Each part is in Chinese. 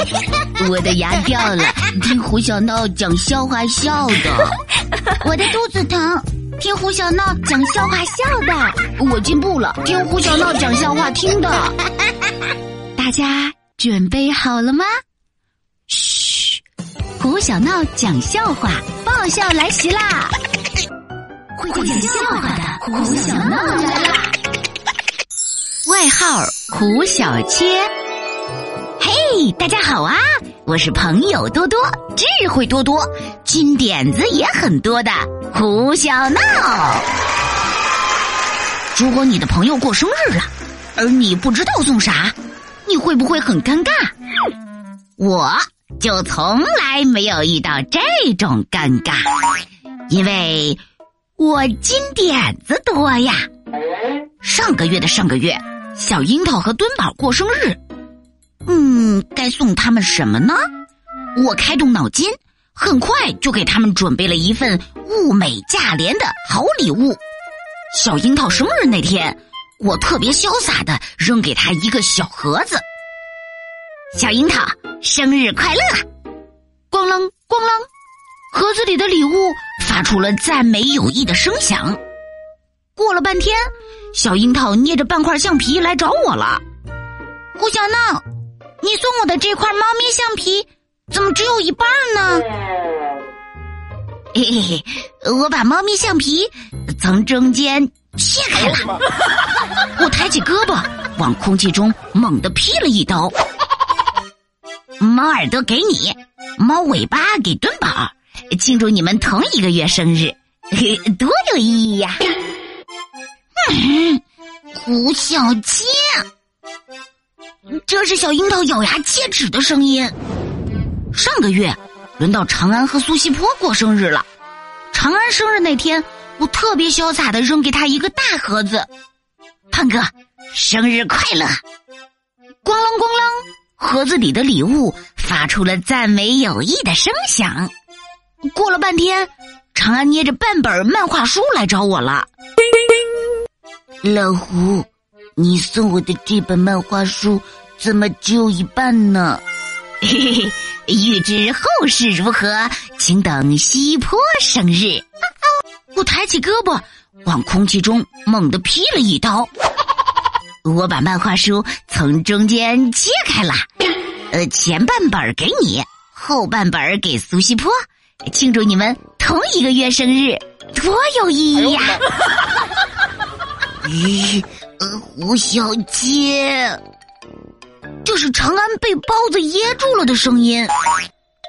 我的牙掉了，听胡小闹讲笑话笑的。我的肚子疼，听胡小闹讲笑话笑的。我进步了，听胡小闹讲笑话听的。大家准备好了吗？嘘，胡小闹讲笑话，爆笑来袭啦！会讲笑话的胡小闹来啦！外号胡小切。嘿，大家好啊！我是朋友多多，智慧多多，金点子也很多的胡小闹。如果你的朋友过生日了，而你不知道送啥，你会不会很尴尬？我就从来没有遇到这种尴尬，因为我金点子多呀。上个月的上个月，小樱桃和墩宝过生日。嗯，该送他们什么呢？我开动脑筋，很快就给他们准备了一份物美价廉的好礼物。小樱桃生日那天，我特别潇洒的扔给他一个小盒子。小樱桃生日快乐！咣啷咣啷，盒子里的礼物发出了赞美友谊的声响。过了半天，小樱桃捏着半块橡皮来找我了。胡小闹。你送我的这块猫咪橡皮怎么只有一半呢？嘿嘿嘿，我把猫咪橡皮从中间切开了。我抬起胳膊往空气中猛地劈了一刀。猫耳朵给你，猫尾巴给墩宝，庆祝你们同一个月生日，多有意义呀！嗯，胡小切。这是小樱桃咬牙切齿的声音。上个月，轮到长安和苏西坡过生日了。长安生日那天，我特别潇洒的扔给他一个大盒子。胖哥，生日快乐！咣啷咣啷，盒子里的礼物发出了赞美友谊的声响。过了半天，长安捏着半本漫画书来找我了。老胡。你送我的这本漫画书怎么只有一半呢？嘿嘿嘿，欲知后事如何，请等西坡生日。我抬起胳膊，往空气中猛地劈了一刀。我把漫画书从中间切开了，呃，前半本给你，后半本给苏西坡，庆祝你们同一个月生日，多有意义呀！咦？胡小姐，这是长安被包子噎住了的声音。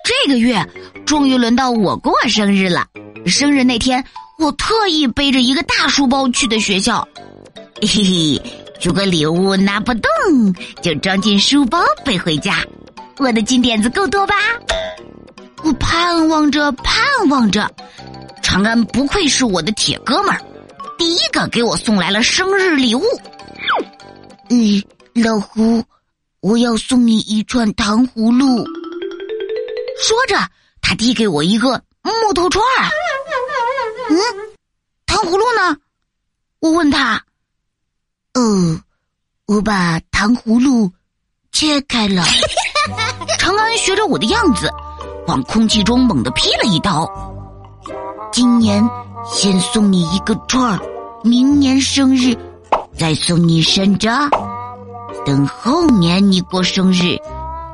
这个月终于轮到我过生日了。生日那天，我特意背着一个大书包去的学校。嘿嘿，如果礼物拿不动，就装进书包背回家。我的金点子够多吧？我盼望着，盼望着，长安不愧是我的铁哥们儿。第一个给我送来了生日礼物。嗯，老胡，我要送你一串糖葫芦。说着，他递给我一个木头串儿。嗯，糖葫芦呢？我问他。呃，我把糖葫芦切开了。长安学着我的样子，往空气中猛地劈了一刀。今年先送你一个串儿。明年生日再送你山楂，等后年你过生日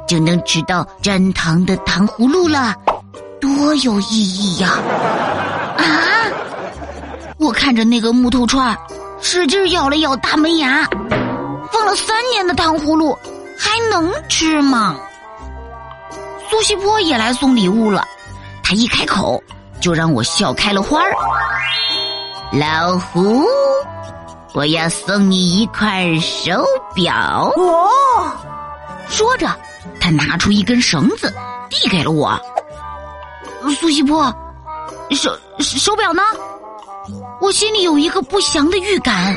就能吃到粘糖的糖葫芦了，多有意义呀！啊！我看着那个木头串，使劲咬了咬大门牙，放了三年的糖葫芦还能吃吗？苏西坡也来送礼物了，他一开口就让我笑开了花儿。老胡，我要送你一块手表。哦，说着，他拿出一根绳子，递给了我。苏西坡，手手表呢？我心里有一个不祥的预感。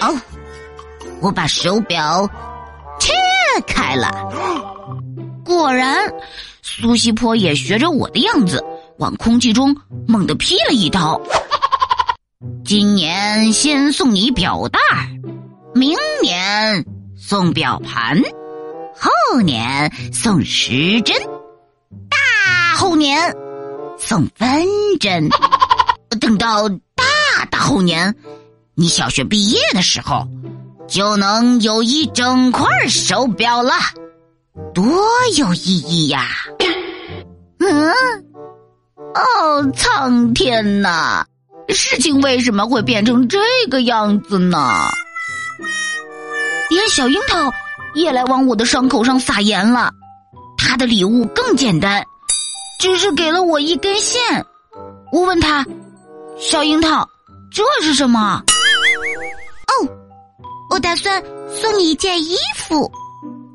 哦，我把手表切开了。果然，苏西坡也学着我的样子。往空气中猛地劈了一刀。今年先送你表带儿明年送表盘，后年送时针，大后年送分针。等到大大后年，你小学毕业的时候，就能有一整块手表了，多有意义呀！嗯，哦，苍天呐！事情为什么会变成这个样子呢？连小樱桃也来往我的伤口上撒盐了。他的礼物更简单，只是给了我一根线。我问他：“小樱桃，这是什么？”哦，我打算送你一件衣服。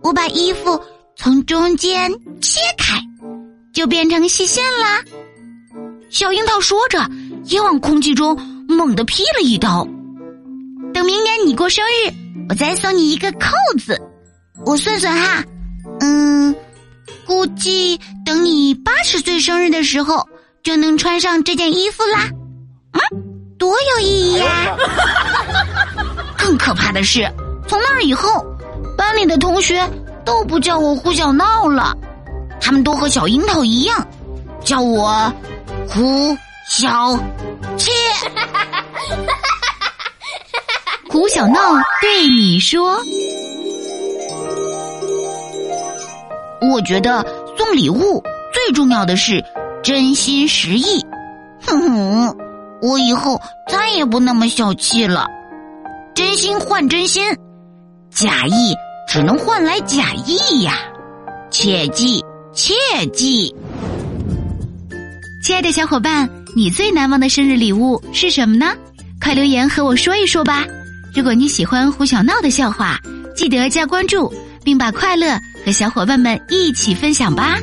我把衣服从中间切开，就变成细线啦。小樱桃说着。也往空气中猛地劈了一刀。等明年你过生日，我再送你一个扣子。我算算哈，嗯，估计等你八十岁生日的时候，就能穿上这件衣服啦。嗯，多有意义呀！更可怕的是，从那以后，班里的同学都不叫我胡小闹了，他们都和小樱桃一样，叫我胡。小切，胡小闹对你说：“我觉得送礼物最重要的是真心实意。哼哼，我以后再也不那么小气了。真心换真心，假意只能换来假意呀！切记，切记。”亲爱的小伙伴。你最难忘的生日礼物是什么呢？快留言和我说一说吧！如果你喜欢胡小闹的笑话，记得加关注，并把快乐和小伙伴们一起分享吧。